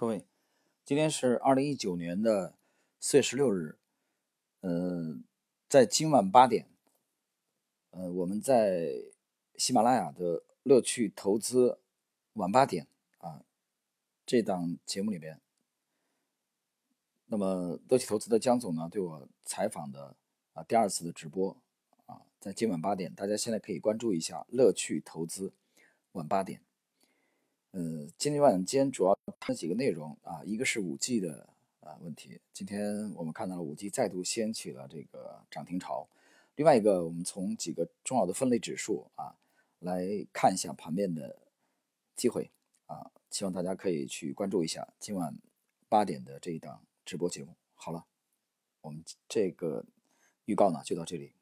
各位，今天是二零一九年的四月十六日，呃，在今晚八点，呃，我们在喜马拉雅的乐趣投资晚八点啊这档节目里边，那么乐趣投资的江总呢对我采访的啊第二次的直播啊，在今晚八点，大家现在可以关注一下乐趣投资晚八点。呃，今天晚间主要谈几个内容啊，一个是五 G 的啊问题，今天我们看到了五 G 再度掀起了这个涨停潮，另外一个我们从几个重要的分类指数啊来看一下盘面的机会啊，希望大家可以去关注一下今晚八点的这一档直播节目。好了，我们这个预告呢就到这里。